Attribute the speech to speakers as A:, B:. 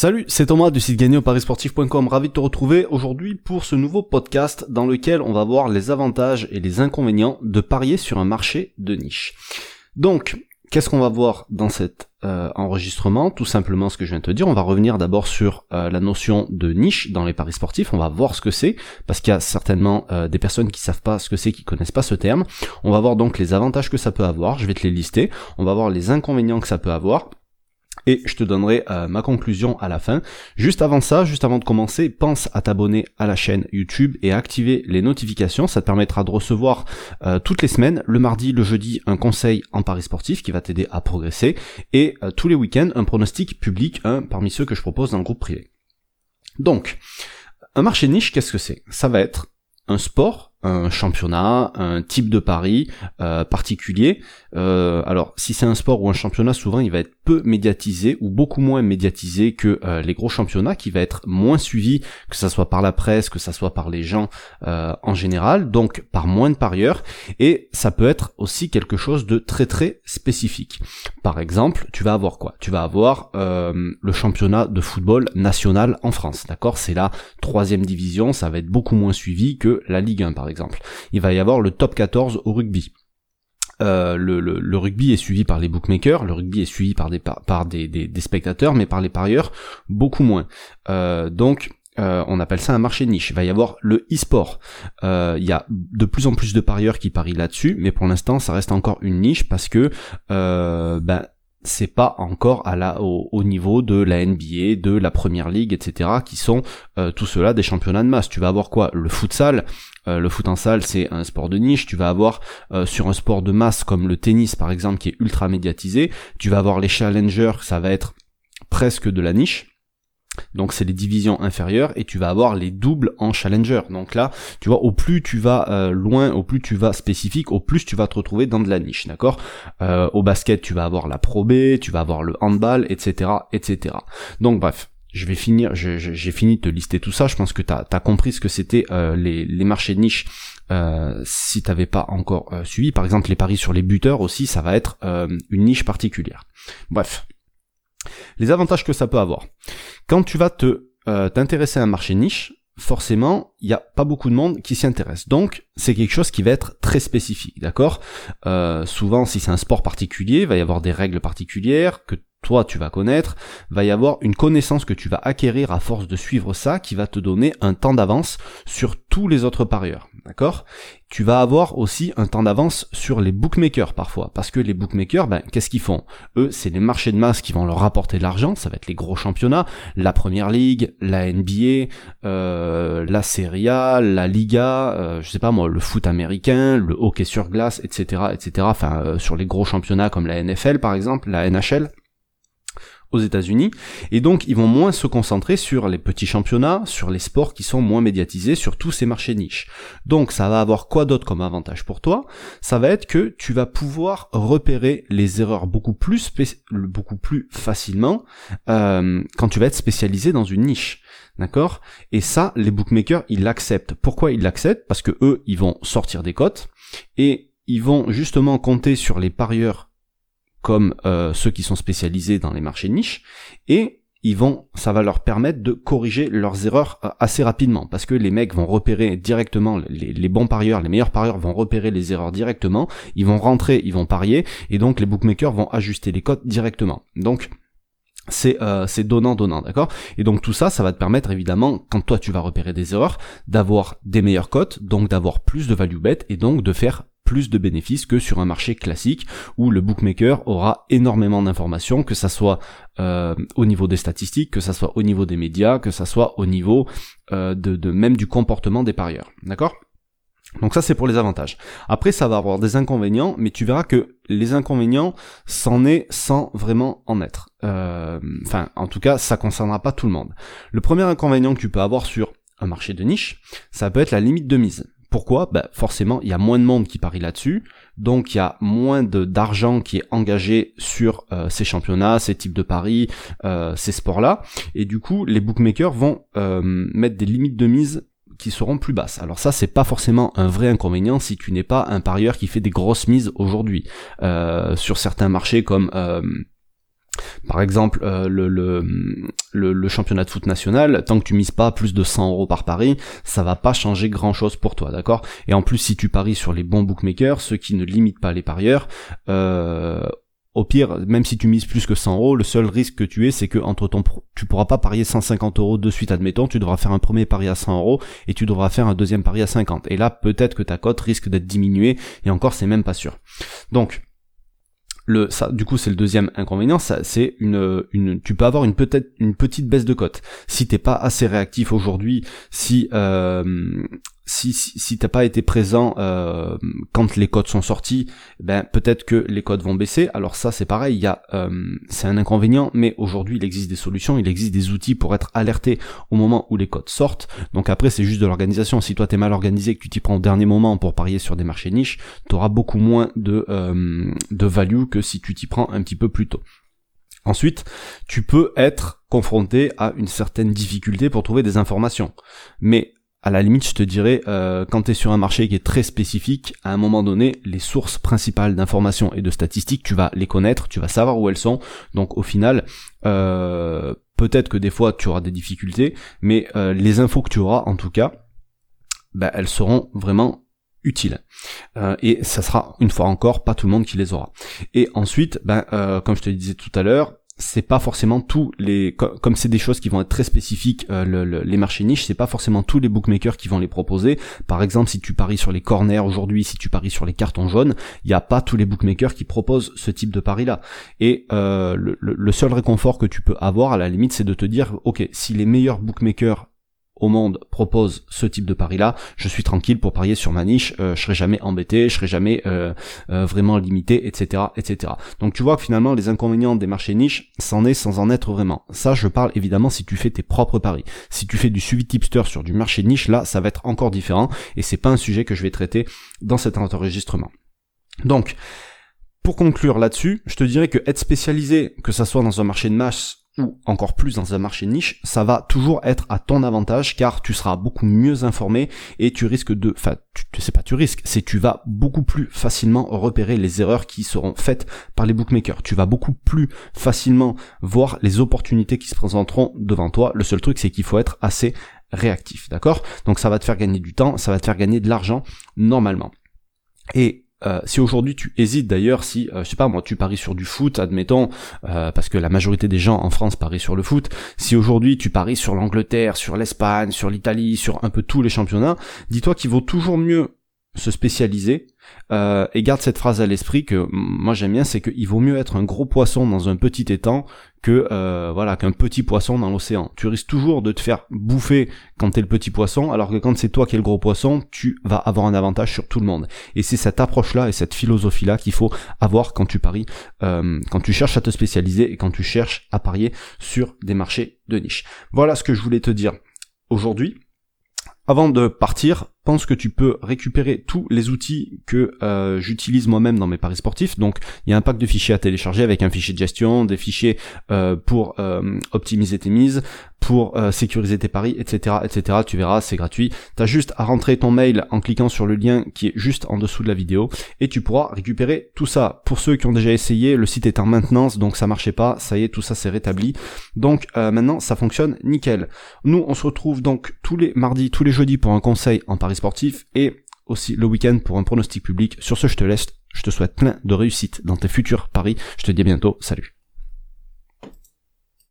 A: Salut, c'est Thomas du site gagné. Ravi de te retrouver aujourd'hui pour ce nouveau podcast dans lequel on va voir les avantages et les inconvénients de parier sur un marché de niche. Donc, qu'est-ce qu'on va voir dans cet euh, enregistrement? Tout simplement ce que je viens de te dire. On va revenir d'abord sur euh, la notion de niche dans les paris sportifs. On va voir ce que c'est, parce qu'il y a certainement euh, des personnes qui savent pas ce que c'est, qui connaissent pas ce terme. On va voir donc les avantages que ça peut avoir. Je vais te les lister. On va voir les inconvénients que ça peut avoir et je te donnerai euh, ma conclusion à la fin. Juste avant ça, juste avant de commencer, pense à t'abonner à la chaîne YouTube et à activer les notifications. Ça te permettra de recevoir euh, toutes les semaines, le mardi, le jeudi, un conseil en paris sportif qui va t'aider à progresser et euh, tous les week-ends, un pronostic public, un parmi ceux que je propose dans le groupe privé. Donc, un marché niche, qu'est-ce que c'est? Ça va être un sport un championnat, un type de pari particulier. Alors si c'est un sport ou un championnat, souvent il va être peu médiatisé ou beaucoup moins médiatisé que euh, les gros championnats, qui va être moins suivi, que ça soit par la presse, que ça soit par les gens en général, donc par moins de parieurs. Et ça peut être aussi quelque chose de très très spécifique. Par exemple, tu vas avoir quoi? Tu vas avoir le championnat de football national en France, d'accord? C'est la troisième division, ça va être beaucoup moins suivi que la Ligue 1 par exemple. Il va y avoir le top 14 au rugby. Euh, le, rugby est suivi par les bookmakers, le rugby est suivi par des, par des, spectateurs, mais par les parieurs beaucoup moins. Euh, donc euh, on appelle ça un marché niche. Il va y avoir le e-sport. Il y a de plus en plus de parieurs qui parient là-dessus, mais pour l'instant ça reste encore une niche parce que ben, c'est pas encore à la, au, niveau de la NBA, de la Première Ligue, etc., qui sont euh, tout cela des championnats de masse. Tu vas avoir quoi? Le futsal, euh, le foot en salle, c'est un sport de niche. Tu vas avoir euh, sur un sport de masse comme le tennis, par exemple, qui est ultra médiatisé. Tu vas avoir les challengers, ça va être presque de la niche. Donc c'est les divisions inférieures et tu vas avoir les doubles en challenger. Donc là, tu vois, au plus tu vas euh, loin, au plus tu vas spécifique, au plus tu vas te retrouver dans de la niche, d'accord? Au basket, tu vas avoir la Pro B, tu vas avoir le handball, etc., etc. Donc bref. Je vais finir, j'ai fini de te lister tout ça. Je pense que tu as, compris ce que c'était euh, les, les marchés de niche euh, si t'avais pas encore suivi. Par exemple, les paris sur les buteurs aussi, ça va être une niche particulière. Bref, les avantages que ça peut avoir. Quand tu vas te euh, t'intéresser à un marché niche, forcément, il n'y a pas beaucoup de monde qui s'y intéresse. Donc, c'est quelque chose qui va être très spécifique, d'accord? Euh, Souvent, si c'est un sport particulier, il va y avoir des règles particulières que toi tu vas connaître, va y avoir une connaissance que tu vas acquérir à force de suivre ça qui va te donner un temps d'avance sur tous les autres parieurs, d'accord? Tu vas avoir aussi un temps d'avance sur les bookmakers parfois, parce que les bookmakers, ben, qu'est-ce qu'ils font? Eux, c'est les marchés de masse qui vont leur rapporter de l'argent, ça va être les gros championnats, la Première Ligue, la NBA, euh, la Serie A, la Liga, euh, je sais pas moi, le foot américain, le hockey sur glace, etc., etc., enfin, euh, sur les gros championnats comme la NFL par exemple, la NHL, aux États-Unis, et donc ils vont moins se concentrer sur les petits championnats, sur les sports qui sont moins médiatisés, sur tous ces marchés niches. Donc ça va avoir quoi d'autre comme avantage pour toi? Ça va être que tu vas pouvoir repérer les erreurs beaucoup plus beaucoup plus facilement euh, quand tu vas être spécialisé dans une niche. D'accord? Et ça, les bookmakers, ils l'acceptent. Pourquoi ils l'acceptent? Parce que eux, ils vont sortir des cotes et ils vont justement compter sur les parieurs comme euh, ceux qui sont spécialisés dans les marchés niches, et ils vont, ça va leur permettre de corriger leurs erreurs euh, assez rapidement, parce que les mecs vont repérer directement, les, bons parieurs, les meilleurs parieurs vont repérer les erreurs directement, ils vont rentrer, ils vont parier, et donc les bookmakers vont ajuster les cotes directement. Donc c'est euh, donnant donnant d'accord? Et donc tout ça ça va te permettre évidemment quand toi tu vas repérer des erreurs d'avoir des meilleures cotes donc d'avoir plus de value bet et donc de faire plus de bénéfices que sur un marché classique où le bookmaker aura énormément d'informations, que ça soit euh, au niveau des statistiques, que ça soit au niveau des médias, que ça soit au niveau euh, de, même du comportement des parieurs. D'accord? Donc ça c'est pour les avantages. Après ça va avoir des inconvénients, mais tu verras que les inconvénients s'en est sans vraiment en être. Euh, enfin, en tout cas, ça concernera pas tout le monde. Le premier inconvénient que tu peux avoir sur un marché de niche, ça peut être la limite de mise. Pourquoi? Ben Forcément, il y a moins de monde qui parie là-dessus, donc il y a moins d'argent qui est engagé sur euh, ces championnats, ces types de paris, euh, ces sports-là, et du coup, les bookmakers vont euh, mettre des limites de mise qui seront plus basses. Alors ça, c'est pas forcément un vrai inconvénient si tu n'es pas un parieur qui fait des grosses mises aujourd'hui. Sur certains marchés comme Par exemple, euh, le, championnat de foot national, tant que tu mises pas plus de 100 euros par pari, ça va pas changer grand chose pour toi, d'accord? Et en plus, si tu paries sur les bons bookmakers, ceux qui ne limitent pas les parieurs, euh, au pire, même si tu mises plus que 100 euros, le seul risque que tu aies, c'est que entre ton, tu pourras pas parier 150 euros de suite, admettons, tu devras faire un premier pari à 100 euros et tu devras faire un deuxième pari à 50. Et là, peut-être que ta cote risque d'être diminuée et encore, c'est même pas sûr. Donc, le, ça, du coup, c'est le deuxième inconvénient, c'est une, une, tu peux avoir une peut-être une petite baisse de cote. Si t'es pas assez réactif aujourd'hui, si euh, si, si, t'as pas été présent euh, quand les codes sont sortis, ben peut-être que les codes vont baisser. Alors ça c'est pareil, il y a euh, c'est un inconvénient, mais aujourd'hui il existe des solutions, il existe des outils pour être alerté au moment où les codes sortent. Donc après c'est juste de l'organisation. Si toi t'es mal organisé, que tu t'y prends au dernier moment pour parier sur des marchés niches, t'auras beaucoup moins de euh, de value que si tu t'y prends un petit peu plus tôt. Ensuite, tu peux être confronté à une certaine difficulté pour trouver des informations. Mais à la limite, je te dirais, euh, quand tu es sur un marché qui est très spécifique, à un moment donné, les sources principales d'informations et de statistiques, tu vas les connaître, tu vas savoir où elles sont. Donc au final, euh, peut-être que des fois tu auras des difficultés, mais euh, les infos que tu auras, en tout cas, bah, elles seront vraiment utiles. et ça sera, une fois encore, pas tout le monde qui les aura. Et ensuite, ben, comme je te disais tout à l'heure, c'est pas forcément tous les comme c'est des choses qui vont être très spécifiques euh, les marchés niches c'est pas forcément tous les bookmakers qui vont les proposer. Par exemple si tu paries sur les corners aujourd'hui si tu paries sur les cartons jaunes il n'y a pas tous les bookmakers qui proposent ce type de pari là et euh, le, le, seul réconfort que tu peux avoir à la limite c'est de te dire ok si les meilleurs bookmakers au monde propose ce type de pari-là, je suis tranquille pour parier sur ma niche, euh, je serai jamais embêté, je serai jamais euh, euh, vraiment limité, etc., etc. Donc tu vois que finalement les inconvénients des marchés niches, c'en est sans en être vraiment. Ça, je parle évidemment si tu fais tes propres paris. Si tu fais du suivi tipster sur du marché niche, là, ça va être encore différent et c'est pas un sujet que je vais traiter dans cet enregistrement. Donc, pour conclure là-dessus, je te dirais que être spécialisé, que ça soit dans un marché de masse ou encore plus dans un marché niche, ça va toujours être à ton avantage car tu seras beaucoup mieux informé et tu risques de, enfin, tu sais pas, tu risques, c'est tu vas beaucoup plus facilement repérer les erreurs qui seront faites par les bookmakers. Tu vas beaucoup plus facilement voir les opportunités qui se présenteront devant toi. Le seul truc, c'est qu'il faut être assez réactif, d'accord? Donc ça va te faire gagner du temps, ça va te faire gagner de l'argent normalement. Et euh, si aujourd'hui tu hésites d'ailleurs, si euh, je sais pas moi, tu paries sur du foot, admettons, euh, parce que la majorité des gens en France parient sur le foot. Si aujourd'hui tu paries sur l'Angleterre, sur l'Espagne, sur l'Italie, sur un peu tous les championnats, dis-toi qu'il vaut toujours mieux se spécialiser euh, et garde cette phrase à l'esprit que moi j'aime bien, c'est qu'il vaut mieux être un gros poisson dans un petit étang que euh, voilà qu'un petit poisson dans l'océan. Tu risques toujours de te faire bouffer quand t'es le petit poisson, alors que quand c'est toi qui es le gros poisson, tu vas avoir un avantage sur tout le monde. Et c'est cette approche-là et cette philosophie-là qu'il faut avoir quand tu paries, euh, quand tu cherches à te spécialiser et quand tu cherches à parier sur des marchés de niche. Voilà ce que je voulais te dire aujourd'hui. Avant de partir, que tu peux récupérer tous les outils que euh, j'utilise moi-même dans mes paris sportifs. Donc il y a un pack de fichiers à télécharger avec un fichier de gestion, des fichiers euh, pour euh, optimiser tes mises, pour sécuriser tes paris, etc., etc. Tu verras, c'est gratuit. T'as juste à rentrer ton mail en cliquant sur le lien qui est juste en dessous de la vidéo et tu pourras récupérer tout ça. Pour ceux qui ont déjà essayé, le site est en maintenance donc ça marchait pas. Ça y est, tout ça s'est rétabli. Donc maintenant ça fonctionne nickel. Nous on se retrouve donc tous les mardis, tous les jeudis pour un conseil en paris sportif et aussi le week-end pour un pronostic public. Sur ce, je te laisse. Je te souhaite plein de réussite dans tes futurs paris. Je te dis à bientôt. Salut.